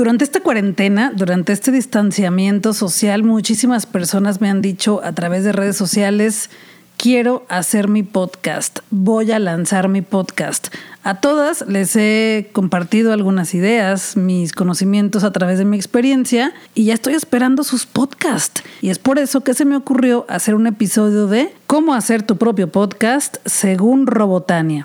Durante esta cuarentena, durante este distanciamiento social, muchísimas personas me han dicho a través de redes sociales, quiero hacer mi podcast, voy a lanzar mi podcast. A todas les he compartido algunas ideas, mis conocimientos a través de mi experiencia y ya estoy esperando sus podcasts. Y es por eso que se me ocurrió hacer un episodio de cómo hacer tu propio podcast según Robotania.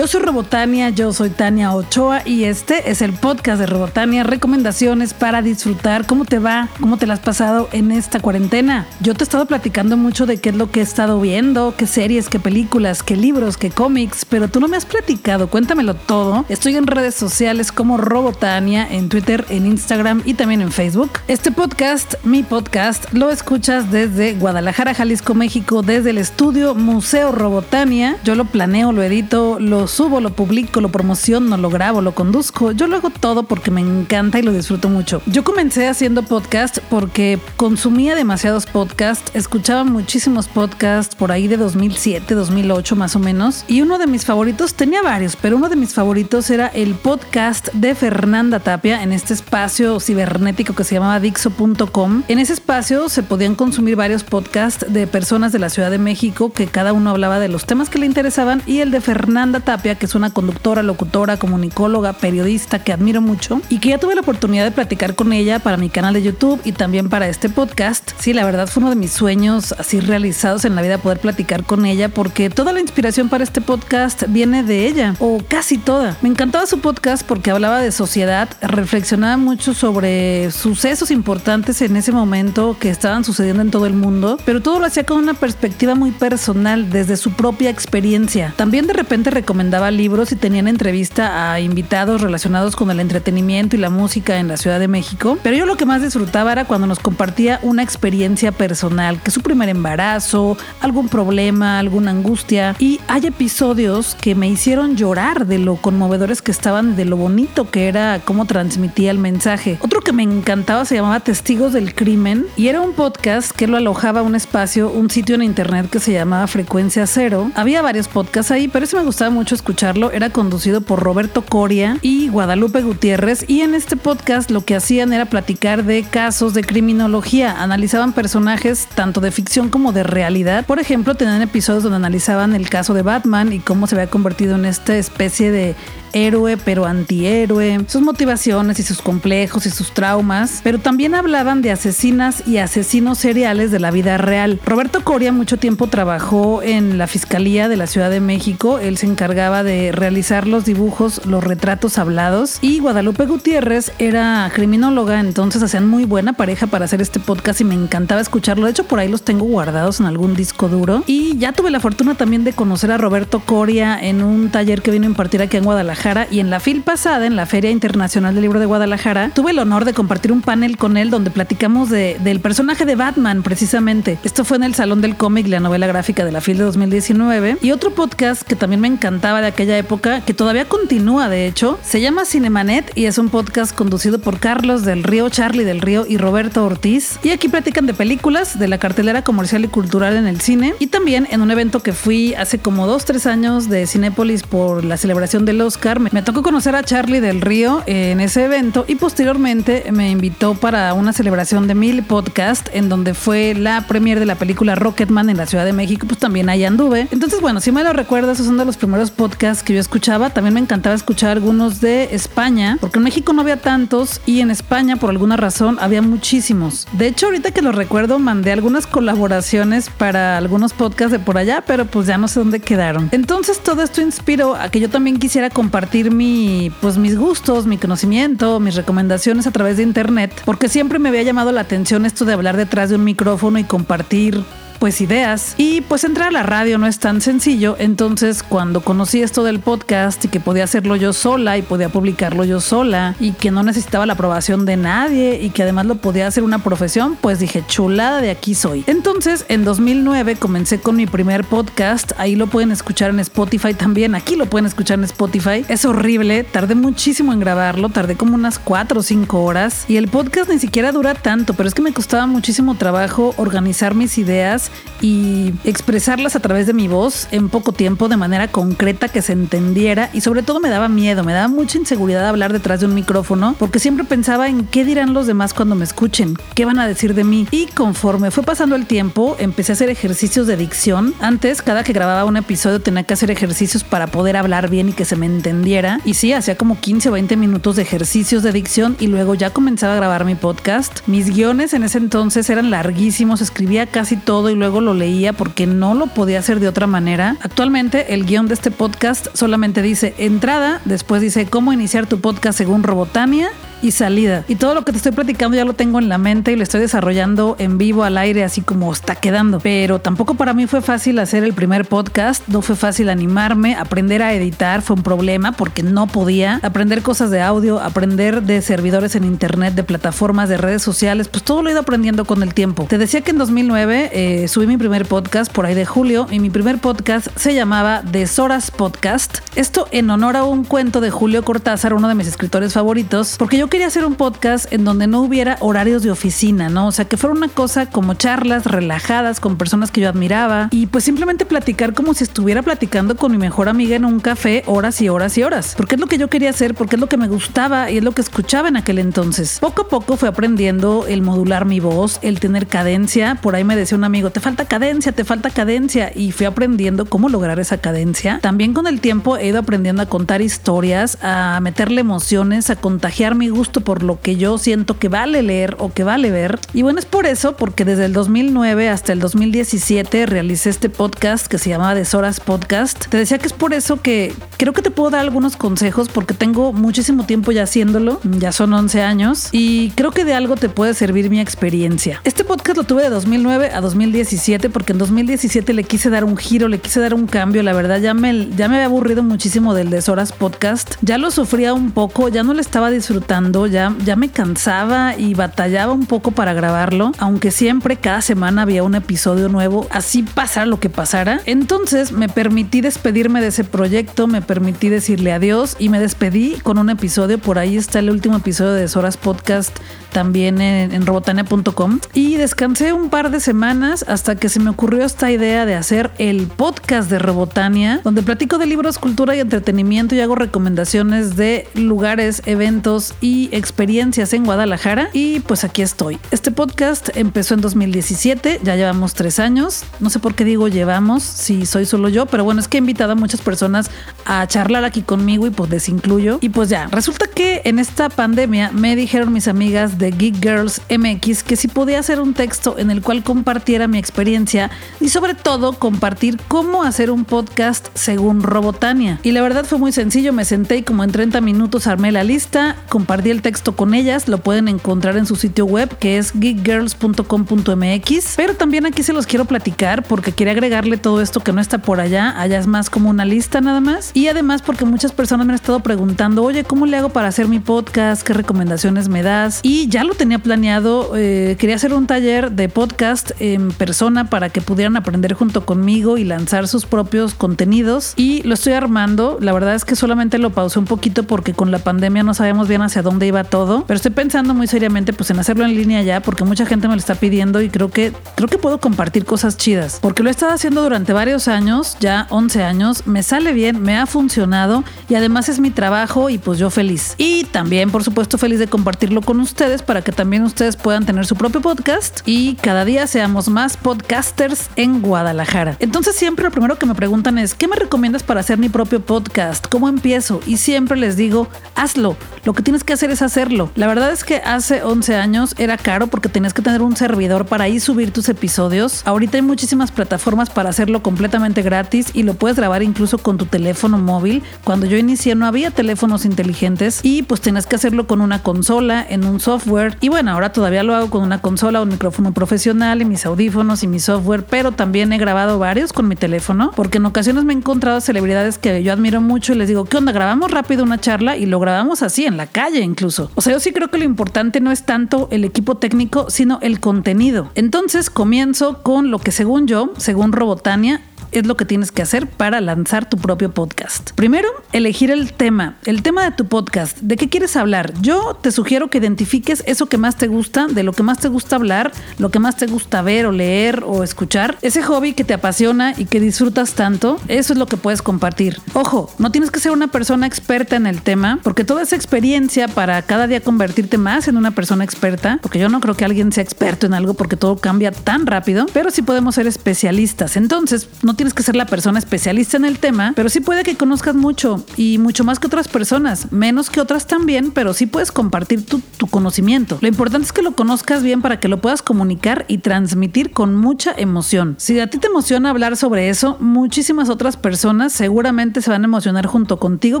Yo soy Robotania, yo soy Tania Ochoa y este es el podcast de Robotania, recomendaciones para disfrutar. ¿Cómo te va? ¿Cómo te la has pasado en esta cuarentena? Yo te he estado platicando mucho de qué es lo que he estado viendo, qué series, qué películas, qué libros, qué cómics, pero tú no me has platicado, cuéntamelo todo. Estoy en redes sociales como Robotania, en Twitter, en Instagram y también en Facebook. Este podcast, mi podcast, lo escuchas desde Guadalajara, Jalisco, México, desde el estudio Museo Robotania. Yo lo planeo, lo edito, lo subo, lo publico, lo promociono, lo grabo, lo conduzco. Yo lo hago todo porque me encanta y lo disfruto mucho. Yo comencé haciendo podcast porque consumía demasiados podcasts, escuchaba muchísimos podcasts por ahí de 2007, 2008 más o menos. Y uno de mis favoritos, tenía varios, pero uno de mis favoritos era el podcast de Fernanda Tapia en este espacio cibernético que se llamaba Dixo.com. En ese espacio se podían consumir varios podcasts de personas de la Ciudad de México que cada uno hablaba de los temas que le interesaban y el de Fernanda Tapia Tapia, que es una conductora, locutora, comunicóloga, periodista que admiro mucho y que ya tuve la oportunidad de platicar con ella para mi canal de YouTube y también para este podcast. Sí, la verdad fue uno de mis sueños así realizados en la vida poder platicar con ella porque toda la inspiración para este podcast viene de ella o casi toda. Me encantaba su podcast porque hablaba de sociedad, reflexionaba mucho sobre sucesos importantes en ese momento que estaban sucediendo en todo el mundo, pero todo lo hacía con una perspectiva muy personal desde su propia experiencia. También de repente recomendaba recomendaba libros y tenían entrevista a invitados relacionados con el entretenimiento y la música en la Ciudad de México. Pero yo lo que más disfrutaba era cuando nos compartía una experiencia personal, que su primer embarazo, algún problema, alguna angustia. Y hay episodios que me hicieron llorar de lo conmovedores que estaban, de lo bonito que era cómo transmitía el mensaje. Otro que me encantaba se llamaba Testigos del Crimen y era un podcast que lo alojaba un espacio, un sitio en internet que se llamaba Frecuencia Cero. Había varios podcasts ahí, pero ese me gustaba mucho escucharlo. Era conducido por Roberto Coria y Guadalupe Gutiérrez. Y en este podcast lo que hacían era platicar de casos de criminología. Analizaban personajes tanto de ficción como de realidad. Por ejemplo, tenían episodios donde analizaban el caso de Batman y cómo se había convertido en esta especie de héroe pero antihéroe, sus motivaciones y sus complejos y sus traumas, pero también hablaban de asesinas y asesinos seriales de la vida real. Roberto Coria mucho tiempo trabajó en la Fiscalía de la Ciudad de México, él se encargaba de realizar los dibujos, los retratos hablados. Y Guadalupe Gutiérrez era criminóloga, entonces hacían muy buena pareja para hacer este podcast y me encantaba escucharlo, de hecho por ahí los tengo guardados en algún disco duro. Y ya tuve la fortuna también de conocer a Roberto Coria en un taller que vino a impartir aquí en Guadalajara y en la FIL pasada, en la Feria Internacional del Libro de Guadalajara, tuve el honor de compartir un panel con él donde platicamos de, del personaje de Batman precisamente. Esto fue en el Salón del Cómic, la novela gráfica de la FIL de 2019. Y otro podcast que también me encantaba de aquella época, que todavía continúa de hecho, se llama Cinemanet y es un podcast conducido por Carlos del Río, Charlie del Río y Roberto Ortiz. Y aquí platican de películas, de la cartelera comercial y cultural en el cine y también en un evento que fui hace como dos, tres años de Cinépolis por la celebración del Oscar me, tocó conocer a Charlie del Río en ese evento y posteriormente me invitó para una celebración de Mil Podcast en donde fue la premier de la película Rocketman en la Ciudad de México, pues también ahí anduve. Entonces, bueno, si me lo recuerdo, esos son de los primeros podcasts que yo escuchaba. También me encantaba escuchar algunos de España, porque en México no había tantos y en España por alguna razón había muchísimos. De hecho, ahorita que lo recuerdo, mandé algunas colaboraciones para algunos podcasts de por allá, pero pues ya no sé dónde quedaron. Entonces, todo esto inspiró a que yo también quisiera compartir compartir mi, pues mis gustos, mi conocimiento, mis recomendaciones a través de internet, porque siempre me había llamado la atención esto de hablar detrás de un micrófono y compartir pues ideas. Y pues entrar a la radio no es tan sencillo, entonces cuando conocí esto del podcast y que podía hacerlo yo sola y podía publicarlo yo sola y que no necesitaba la aprobación de nadie y que además lo podía hacer una profesión, pues dije, chulada de aquí soy. Entonces en 2009 comencé con mi primer podcast, ahí lo pueden escuchar en Spotify también, aquí lo pueden escuchar en Spotify, es horrible, tardé muchísimo en grabarlo, tardé como unas 4 o 5 horas. Y el podcast ni siquiera dura tanto, pero es que me costaba muchísimo trabajo organizar mis ideas y expresarlas a través de mi voz en poco tiempo de manera concreta que se entendiera y sobre todo me daba miedo, me daba mucha inseguridad hablar detrás de un micrófono porque siempre pensaba en qué dirán los demás cuando me escuchen, qué van a decir de mí y conforme fue pasando el tiempo empecé a hacer ejercicios de dicción. Antes cada que grababa un episodio tenía que hacer ejercicios para poder hablar bien y que se me entendiera y sí, hacía como 15 o 20 minutos de ejercicios de dicción y luego ya comenzaba a grabar mi podcast. Mis guiones en ese entonces eran larguísimos, escribía casi todo y luego lo leía porque no lo podía hacer de otra manera. Actualmente el guion de este podcast solamente dice entrada, después dice cómo iniciar tu podcast según Robotania y salida. Y todo lo que te estoy platicando ya lo tengo en la mente y lo estoy desarrollando en vivo al aire, así como está quedando. Pero tampoco para mí fue fácil hacer el primer podcast, no fue fácil animarme, aprender a editar fue un problema porque no podía, aprender cosas de audio, aprender de servidores en internet, de plataformas, de redes sociales, pues todo lo he ido aprendiendo con el tiempo. Te decía que en 2009 eh, subí mi primer podcast por ahí de julio y mi primer podcast se llamaba Deshoras Podcast. Esto en honor a un cuento de Julio Cortázar, uno de mis escritores favoritos, porque yo quería hacer un podcast en donde no hubiera horarios de oficina, ¿no? O sea, que fuera una cosa como charlas relajadas con personas que yo admiraba y pues simplemente platicar como si estuviera platicando con mi mejor amiga en un café horas y horas y horas. Porque es lo que yo quería hacer, porque es lo que me gustaba y es lo que escuchaba en aquel entonces. Poco a poco fui aprendiendo el modular mi voz, el tener cadencia. Por ahí me decía un amigo, te falta cadencia, te falta cadencia. Y fui aprendiendo cómo lograr esa cadencia. También con el tiempo he ido aprendiendo a contar historias, a meterle emociones, a contagiar mi gusto gusto por lo que yo siento que vale leer o que vale ver. Y bueno, es por eso, porque desde el 2009 hasta el 2017 realicé este podcast que se llamaba Deshoras Podcast. Te decía que es por eso que creo que te puedo dar algunos consejos porque tengo muchísimo tiempo ya haciéndolo, ya son 11 años y creo que de algo te puede servir mi experiencia. Este podcast lo tuve de 2009 a 2017 porque en 2017 le quise dar un giro, le quise dar un cambio, la verdad ya me, ya me había aburrido muchísimo del Deshoras Podcast, ya lo sufría un poco, ya no le estaba disfrutando ya, ya me cansaba y batallaba un poco para grabarlo, aunque siempre cada semana había un episodio nuevo, así pasara lo que pasara. Entonces me permití despedirme de ese proyecto, me permití decirle adiós y me despedí con un episodio. Por ahí está el último episodio de Soras Podcast también en, en robotania.com y descansé un par de semanas hasta que se me ocurrió esta idea de hacer el podcast de Robotania, donde platico de libros, cultura y entretenimiento y hago recomendaciones de lugares, eventos y experiencias en Guadalajara. Y pues aquí estoy. Este podcast empezó en 2017, ya llevamos tres años. No sé por qué digo llevamos, si soy solo yo, pero bueno, es que he invitado a muchas personas a charlar aquí conmigo y pues les incluyo. Y pues ya, resulta que en esta pandemia me dijeron mis amigas de Geek Girls MX que si podía hacer un texto en el cual compartiera mi experiencia y sobre todo compartir cómo hacer un podcast según Robotania. Y la verdad fue muy sencillo, me senté y como en 30 minutos armé la lista, compartí el texto con ellas, lo pueden encontrar en su sitio web que es geekgirls.com.mx, pero también aquí se los quiero platicar porque quería agregarle todo esto que no está por allá, allá es más como una lista nada más y además porque muchas personas me han estado preguntando, oye, ¿cómo le hago para hacer mi podcast? ¿Qué recomendaciones me das? Y ya lo tenía planeado. Eh, quería hacer un taller de podcast en persona para que pudieran aprender junto conmigo y lanzar sus propios contenidos. Y lo estoy armando. La verdad es que solamente lo pausé un poquito porque con la pandemia no sabemos bien hacia dónde iba todo. Pero estoy pensando muy seriamente pues en hacerlo en línea ya porque mucha gente me lo está pidiendo y creo que creo que puedo compartir cosas chidas. Porque lo he estado haciendo durante varios años, ya 11 años. Me sale bien, me ha funcionado y además es mi trabajo y pues yo feliz. Y también por supuesto feliz de compartirlo con ustedes para que también ustedes puedan tener su propio podcast y cada día seamos más podcasters en Guadalajara. Entonces siempre lo primero que me preguntan es, ¿qué me recomiendas para hacer mi propio podcast? ¿Cómo empiezo? Y siempre les digo, hazlo. Lo que tienes que hacer es hacerlo. La verdad es que hace 11 años era caro porque tenías que tener un servidor para ahí subir tus episodios. Ahorita hay muchísimas plataformas para hacerlo completamente gratis y lo puedes grabar incluso con tu teléfono móvil. Cuando yo inicié no había teléfonos inteligentes y pues tenías que hacerlo con una consola, en un software y bueno, ahora todavía lo hago con una consola, un micrófono profesional y mis audífonos y mi software, pero también he grabado varios con mi teléfono, porque en ocasiones me he encontrado celebridades que yo admiro mucho y les digo, ¿qué onda? Grabamos rápido una charla y lo grabamos así, en la calle incluso. O sea, yo sí creo que lo importante no es tanto el equipo técnico, sino el contenido. Entonces comienzo con lo que según yo, según Robotania, es lo que tienes que hacer para lanzar tu propio podcast. Primero, elegir el tema, el tema de tu podcast. ¿De qué quieres hablar? Yo te sugiero que identifiques eso que más te gusta, de lo que más te gusta hablar, lo que más te gusta ver o leer o escuchar. Ese hobby que te apasiona y que disfrutas tanto, eso es lo que puedes compartir. Ojo, no tienes que ser una persona experta en el tema, porque toda esa experiencia para cada día convertirte más en una persona experta, porque yo no creo que alguien sea experto en algo porque todo cambia tan rápido, pero sí podemos ser especialistas. Entonces, no tienes que ser la persona especialista en el tema, pero sí puede que conozcas mucho y mucho más que otras personas, menos que otras también, pero sí puedes compartir tu, conocimiento. Lo importante es que lo conozcas bien para que lo puedas comunicar y transmitir con mucha emoción. Si a ti te emociona hablar sobre eso, muchísimas otras personas seguramente se van a emocionar junto contigo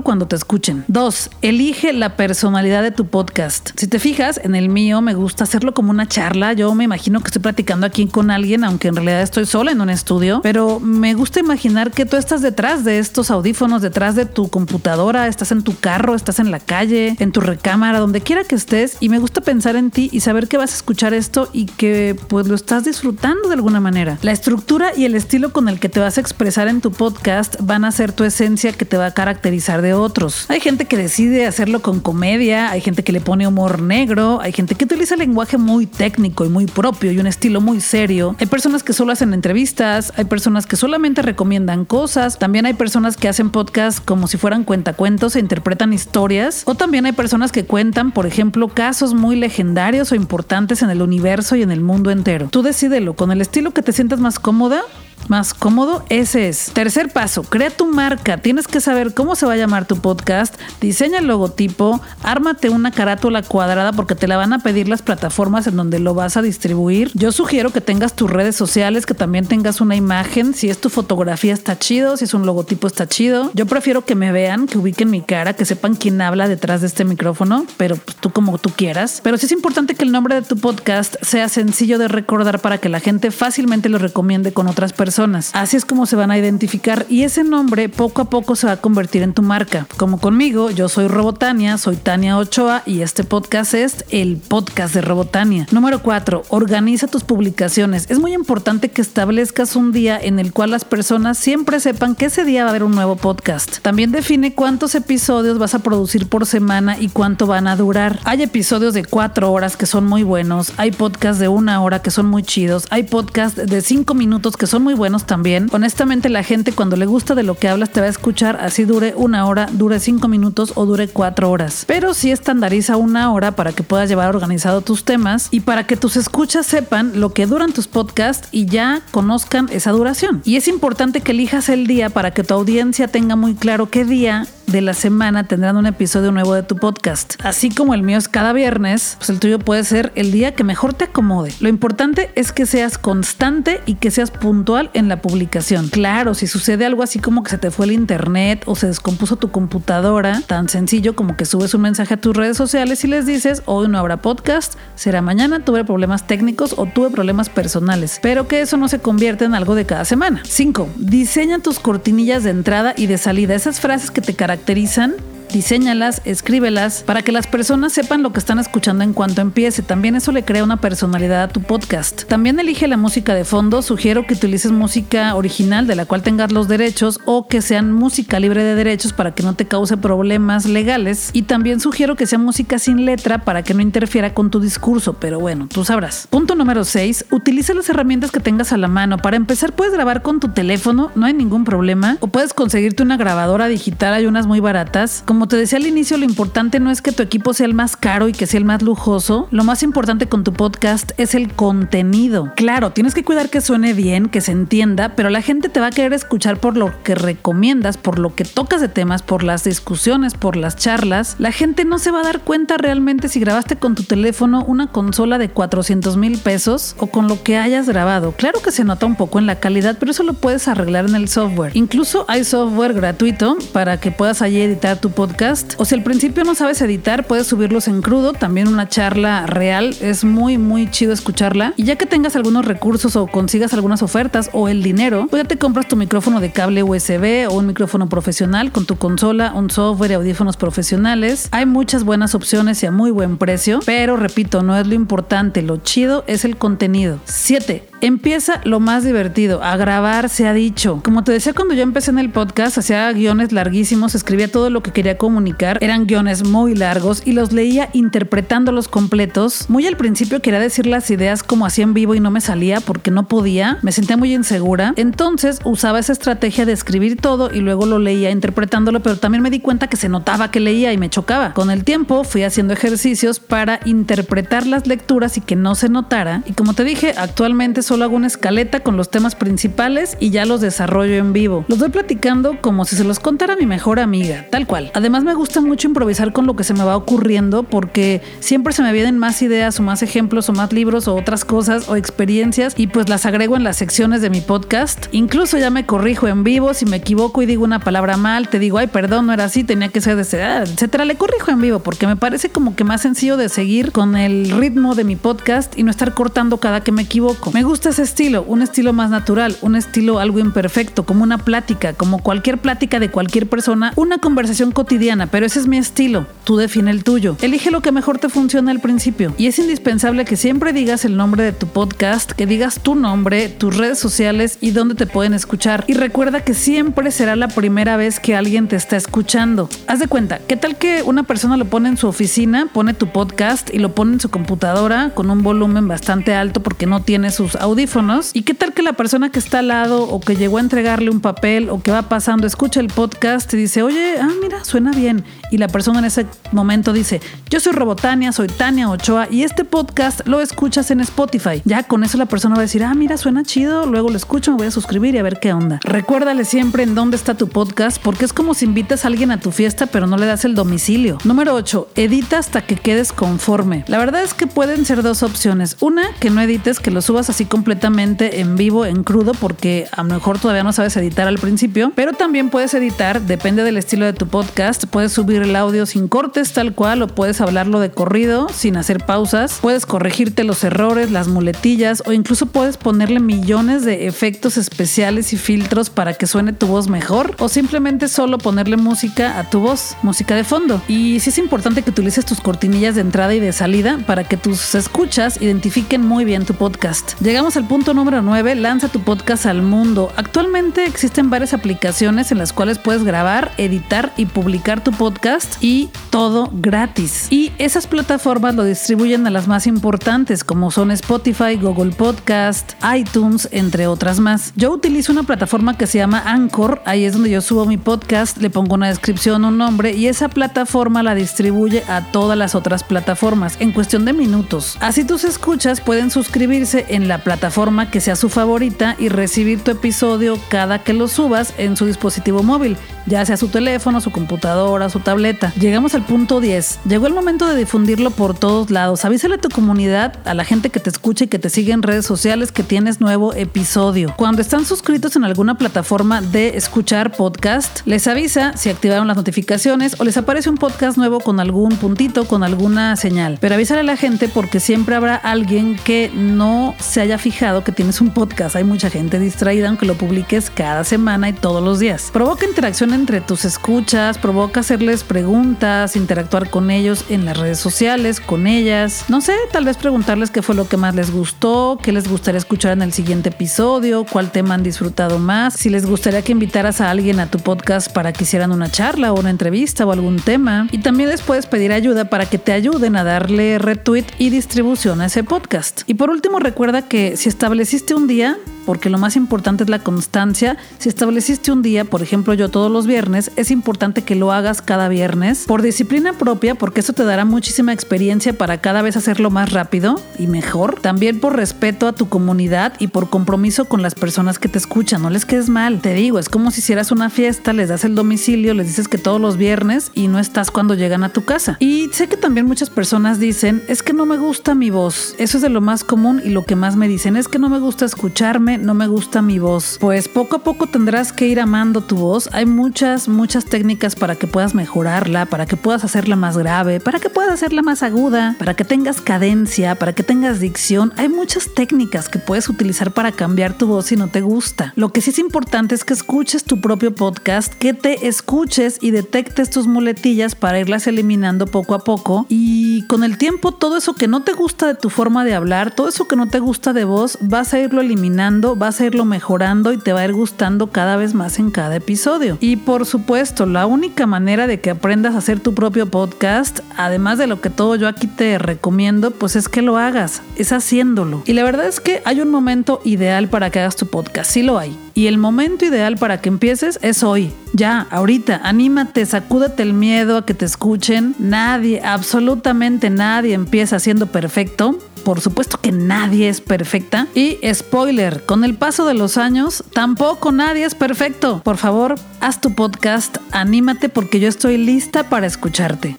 cuando te escuchen. Dos, elige la personalidad de tu podcast. Si te fijas, en el mío me gusta hacerlo como una charla. Yo me imagino que estoy platicando aquí con alguien, aunque en realidad estoy sola en un estudio, pero me gusta imaginar que tú estás detrás de estos audífonos, detrás de tu computadora, estás en tu carro, estás en la calle, en tu recámara, donde quiera que estés, y me gusta pensar en ti y saber que vas a escuchar esto y que pues lo estás disfrutando de alguna manera. La estructura y el estilo con el que te vas a expresar en tu podcast van a ser tu esencia que te va a caracterizar de otros. Hay gente que decide hacerlo con comedia, hay gente que le pone humor negro, hay gente que utiliza lenguaje muy técnico y muy propio y un estilo muy serio. Hay personas que solo hacen entrevistas, hay personas que recomiendan cosas, también hay personas que hacen podcasts como si fueran cuentacuentos e interpretan historias, o también hay personas que cuentan, por ejemplo, casos muy legendarios o importantes en el universo y en el mundo entero. Tú decídelo, con el estilo que te sientas más cómoda, más cómodo, ese es. Tercer paso, crea tu marca. Tienes que saber cómo se va a llamar tu podcast, diseña el logotipo, ármate una carátula cuadrada porque te la van a pedir las plataformas en donde lo vas a distribuir. Yo sugiero que tengas tus redes sociales, que también tengas una imagen. Si es tu fotografía está chido, si es un logotipo está chido. Yo prefiero que me vean, que ubiquen mi cara, que sepan quién habla detrás de este micrófono, pero pues, tú como tú quieras. Pero sí es importante que el nombre de tu podcast sea sencillo de recordar para que la gente fácilmente lo recomiende con otras personas Así es como se van a identificar y ese nombre poco a poco se va a convertir en tu marca. Como conmigo, yo soy Robotania, soy Tania Ochoa y este podcast es el podcast de Robotania. Número 4. Organiza tus publicaciones. Es muy importante que establezcas un día en el cual las personas siempre sepan que ese día va a haber un nuevo podcast. También define cuántos episodios vas a producir por semana y cuánto van a durar. Hay episodios de cuatro horas que son muy buenos, hay podcasts de una hora que son muy chidos, hay podcasts de cinco minutos que son muy buenos también. Honestamente, la gente cuando le gusta de lo que hablas te va a escuchar así dure una hora, dure cinco minutos o dure cuatro horas. Pero sí estandariza una hora para que puedas llevar organizado tus temas y para que tus escuchas sepan lo que duran tus podcasts y ya conozcan esa duración. Y es importante que elijas el día para que tu audiencia tenga muy claro qué día de la semana tendrán un episodio nuevo de tu podcast. Así como el mío es cada viernes, pues el tuyo puede ser el día que mejor te acomode. Lo importante es que seas constante y que seas puntual en la publicación. Claro, si sucede algo así como que se te fue el internet o se descompuso tu computadora, tan sencillo como que subes un mensaje a tus redes sociales y les dices, hoy no habrá podcast, será mañana, tuve problemas técnicos o tuve problemas personales, pero que eso no se convierte en algo de cada semana. 5. Diseña tus cortinillas de entrada y de salida, esas frases que te caracterizan caracterizan diseñalas, escríbelas para que las personas sepan lo que están escuchando en cuanto empiece. También eso le crea una personalidad a tu podcast. También elige la música de fondo. Sugiero que utilices música original de la cual tengas los derechos o que sean música libre de derechos para que no te cause problemas legales. Y también sugiero que sea música sin letra para que no interfiera con tu discurso. Pero bueno, tú sabrás. Punto número 6. Utiliza las herramientas que tengas a la mano. Para empezar, puedes grabar con tu teléfono, no hay ningún problema. O puedes conseguirte una grabadora digital, hay unas muy baratas. Como te decía al inicio, lo importante no es que tu equipo sea el más caro y que sea el más lujoso. Lo más importante con tu podcast es el contenido. Claro, tienes que cuidar que suene bien, que se entienda, pero la gente te va a querer escuchar por lo que recomiendas, por lo que tocas de temas, por las discusiones, por las charlas. La gente no se va a dar cuenta realmente si grabaste con tu teléfono una consola de 400 mil pesos o con lo que hayas grabado. Claro que se nota un poco en la calidad, pero eso lo puedes arreglar en el software. Incluso hay software gratuito para que puedas allí editar tu podcast o si al principio no sabes editar, puedes subirlos en crudo, también una charla real, es muy muy chido escucharla. Y ya que tengas algunos recursos o consigas algunas ofertas o el dinero, pues ya te compras tu micrófono de cable USB o un micrófono profesional con tu consola, un software y audífonos profesionales. Hay muchas buenas opciones y a muy buen precio, pero repito, no es lo importante, lo chido es el contenido. 7 Empieza lo más divertido, a grabar se ha dicho. Como te decía cuando yo empecé en el podcast, hacía guiones larguísimos, escribía todo lo que quería comunicar, eran guiones muy largos y los leía interpretándolos completos. Muy al principio quería decir las ideas como hacía en vivo y no me salía porque no podía, me sentía muy insegura. Entonces usaba esa estrategia de escribir todo y luego lo leía interpretándolo, pero también me di cuenta que se notaba que leía y me chocaba. Con el tiempo fui haciendo ejercicios para interpretar las lecturas y que no se notara. Y como te dije, actualmente solo hago una escaleta con los temas principales y ya los desarrollo en vivo. Los voy platicando como si se los contara mi mejor amiga, tal cual. Además me gusta mucho improvisar con lo que se me va ocurriendo porque siempre se me vienen más ideas o más ejemplos o más libros o otras cosas o experiencias y pues las agrego en las secciones de mi podcast. Incluso ya me corrijo en vivo si me equivoco y digo una palabra mal, te digo, ay, perdón, no era así, tenía que ser de esa edad, etcétera. Le corrijo en vivo porque me parece como que más sencillo de seguir con el ritmo de mi podcast y no estar cortando cada que me equivoco. Me gusta ese estilo, un estilo más natural, un estilo algo imperfecto, como una plática, como cualquier plática de cualquier persona, una conversación cotidiana, pero ese es mi estilo. Tú define el tuyo. Elige lo que mejor te funciona al principio. Y es indispensable que siempre digas el nombre de tu podcast, que digas tu nombre, tus redes sociales y dónde te pueden escuchar. Y recuerda que siempre será la primera vez que alguien te está escuchando. Haz de cuenta, ¿qué tal que una persona lo pone en su oficina, pone tu podcast y lo pone en su computadora con un volumen bastante alto porque no tiene sus audífonos? ¿Y qué tal que la persona que está al lado o que llegó a entregarle un papel o que va pasando escucha el podcast y dice, oye, ah, mira, suena bien? Y la persona en ese momento dice, yo soy Robotania, soy Tania Ochoa y este podcast lo escuchas en Spotify. Ya con eso la persona va a decir, ah, mira, suena chido, luego lo escucho, me voy a suscribir y a ver qué onda. Recuérdale siempre en dónde está tu podcast porque es como si invitas a alguien a tu fiesta pero no le das el domicilio. Número 8. Edita hasta que quedes conforme. La verdad es que pueden ser dos opciones. Una, que no edites, que lo subas así completamente en vivo, en crudo, porque a lo mejor todavía no sabes editar al principio, pero también puedes editar, depende del estilo de tu podcast, puedes subir el audio sin cortes tal cual o puedes hablarlo de corrido sin hacer pausas, puedes corregirte los errores, las muletillas o incluso puedes ponerle millones de efectos especiales y filtros para que suene tu voz mejor o simplemente solo ponerle música a tu voz, música de fondo. Y sí es importante que utilices tus cortinillas de entrada y de salida para que tus escuchas identifiquen muy bien tu podcast. Llegamos al punto número 9, lanza tu podcast al mundo. Actualmente existen varias aplicaciones en las cuales puedes grabar, editar y publicar tu podcast y todo gratis. Y esas plataformas lo distribuyen a las más importantes como son Spotify, Google Podcast, iTunes, entre otras más. Yo utilizo una plataforma que se llama Anchor, ahí es donde yo subo mi podcast, le pongo una descripción, un nombre y esa plataforma la distribuye a todas las otras plataformas en cuestión de minutos. Así tus escuchas pueden suscribirse en la plataforma que sea su favorita y recibir tu episodio cada que lo subas en su dispositivo móvil, ya sea su teléfono, su computadora, su tableta. Llegamos al punto 10. Llegó el momento de difundirlo por todos lados. Avísale a tu comunidad, a la gente que te escucha y que te sigue en redes sociales que tienes nuevo episodio. Cuando están suscritos en alguna plataforma de escuchar podcast, les avisa si activaron las notificaciones o les aparece un podcast nuevo con algún puntito, con alguna señal. Pero avísale a la gente porque siempre habrá alguien que no se haya fijado que tienes un podcast. Hay mucha gente distraída aunque lo publiques cada semana y todos los días. Provoca interacción entre tus escuchas, hacerles preguntas, interactuar con ellos en las redes sociales, con ellas. No sé, tal vez preguntarles qué fue lo que más les gustó, qué les gustaría escuchar en el siguiente episodio, cuál tema han disfrutado más, si les gustaría que invitaras a alguien a tu podcast para que hicieran una charla o una entrevista o algún tema. Y también les puedes pedir ayuda para que te ayuden a darle retweet y distribución a ese podcast. Y por último, recuerda que si estableciste un día, porque lo más importante es la constancia. Si estableciste un día, por ejemplo yo todos los viernes, es importante que lo hagas cada viernes por disciplina propia, porque eso te dará muchísima experiencia para cada vez hacerlo más rápido y mejor. También por respeto a tu comunidad y por compromiso con las personas que te escuchan. No les quedes mal. Te digo, es como si hicieras una fiesta, les das el domicilio, les dices que todos los viernes y no estás cuando llegan a tu casa. Y sé que también muchas personas dicen, es que no me gusta mi voz. Eso es de lo más común y lo que más me dicen es que no me gusta escucharme, no me gusta mi voz. Pues poco a poco tendrás que ir amando tu voz. Hay muchas, muchas técnicas para que puedas mejorarla, para que puedas hacerla más grave, para que puedas hacerla más aguda, para que tengas cadencia, para que tengas dicción. Hay muchas técnicas que puedes utilizar para cambiar tu voz si no te gusta. Lo que sí es importante es que escuches tu propio podcast, que te escuches y detectes tus muletillas para irlas eliminando poco a poco y con el tiempo todo eso que no te gusta de tu forma de hablar, todo eso que no te gusta de vos, vas a irlo eliminando, vas a irlo mejorando y te va a ir gustando cada vez más en cada episodio. Y por supuesto, la única manera de que aprendas a hacer tu propio podcast, además de lo que todo yo aquí te recomiendo, pues es que lo hagas, es haciéndolo. Y la verdad es que hay un momento ideal para que hagas tu podcast, sí lo hay. Y el momento ideal para que empieces es hoy. Ya, ahorita, anímate, sacúdate el miedo a que te escuchen. Nadie, absolutamente nadie empieza siendo perfecto. Por supuesto que nadie es perfecta. Y spoiler, con el paso de los años, tampoco nadie es perfecto. Por favor, haz tu podcast, anímate porque yo estoy lista para escucharte.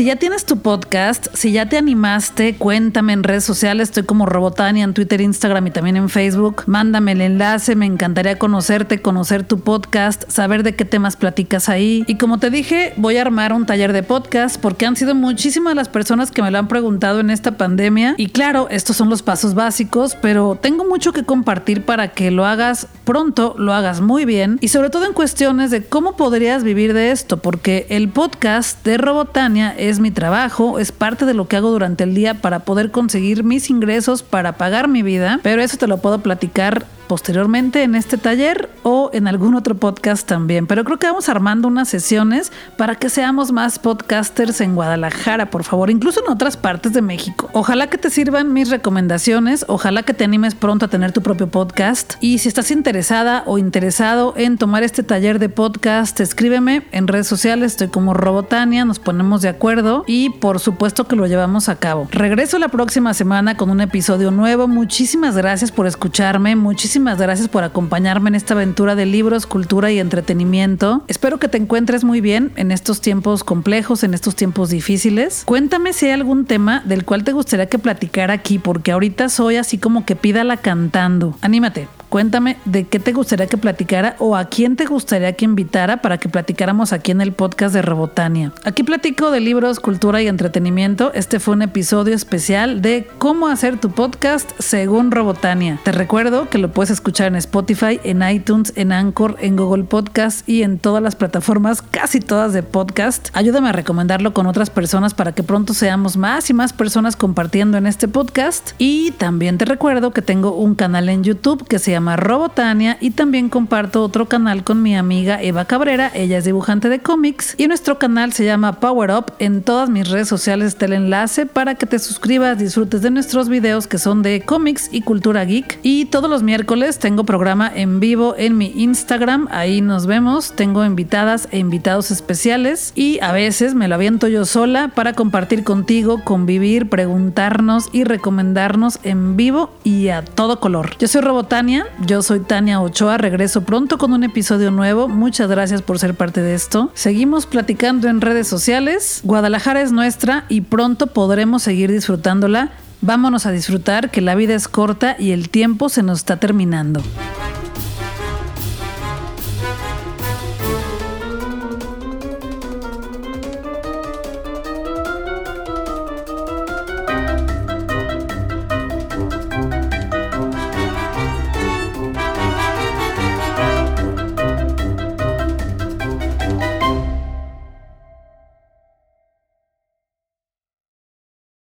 Si ya tienes tu podcast, si ya te animaste, cuéntame en redes sociales. Estoy como Robotania en Twitter, Instagram y también en Facebook. Mándame el enlace. Me encantaría conocerte, conocer tu podcast, saber de qué temas platicas ahí. Y como te dije, voy a armar un taller de podcast porque han sido muchísimas las personas que me lo han preguntado en esta pandemia. Y claro, estos son los pasos básicos, pero tengo mucho que compartir para que lo hagas pronto, lo hagas muy bien y sobre todo en cuestiones de cómo podrías vivir de esto, porque el podcast de Robotania es mi trabajo, es parte de lo que hago durante el día para poder conseguir mis ingresos para pagar mi vida, pero eso te lo puedo platicar posteriormente en este taller o en algún otro podcast también. Pero creo que vamos armando unas sesiones para que seamos más podcasters en Guadalajara, por favor, incluso en otras partes de México. Ojalá que te sirvan mis recomendaciones, ojalá que te animes pronto a tener tu propio podcast. Y si estás interesada o interesado en tomar este taller de podcast, escríbeme en redes sociales, estoy como Robotania, nos ponemos de acuerdo y por supuesto que lo llevamos a cabo. Regreso la próxima semana con un episodio nuevo. Muchísimas gracias por escucharme, muchísimas muchísimas gracias por acompañarme en esta aventura de libros, cultura y entretenimiento. Espero que te encuentres muy bien en estos tiempos complejos, en estos tiempos difíciles. Cuéntame si hay algún tema del cual te gustaría que platicara aquí, porque ahorita soy así como que pídala cantando. Anímate. Cuéntame de qué te gustaría que platicara o a quién te gustaría que invitara para que platicáramos aquí en el podcast de Robotania. Aquí platico de libros, cultura y entretenimiento. Este fue un episodio especial de cómo hacer tu podcast según Robotania. Te recuerdo que lo puedes escuchar en Spotify, en iTunes, en Anchor, en Google Podcast y en todas las plataformas, casi todas de podcast. Ayúdame a recomendarlo con otras personas para que pronto seamos más y más personas compartiendo en este podcast. Y también te recuerdo que tengo un canal en YouTube que se llama Robotania y también comparto otro canal con mi amiga Eva Cabrera, ella es dibujante de cómics y nuestro canal se llama Power Up. En todas mis redes sociales está el enlace para que te suscribas, disfrutes de nuestros videos que son de cómics y cultura geek. Y todos los miércoles tengo programa en vivo en mi Instagram, ahí nos vemos, tengo invitadas e invitados especiales y a veces me lo aviento yo sola para compartir contigo, convivir, preguntarnos y recomendarnos en vivo y a todo color. Yo soy Robotania, yo soy Tania Ochoa, regreso pronto con un episodio nuevo. Muchas gracias por ser parte de esto. Seguimos platicando en redes sociales. Guadalajara es nuestra y pronto podremos seguir disfrutándola. Vámonos a disfrutar que la vida es corta y el tiempo se nos está terminando.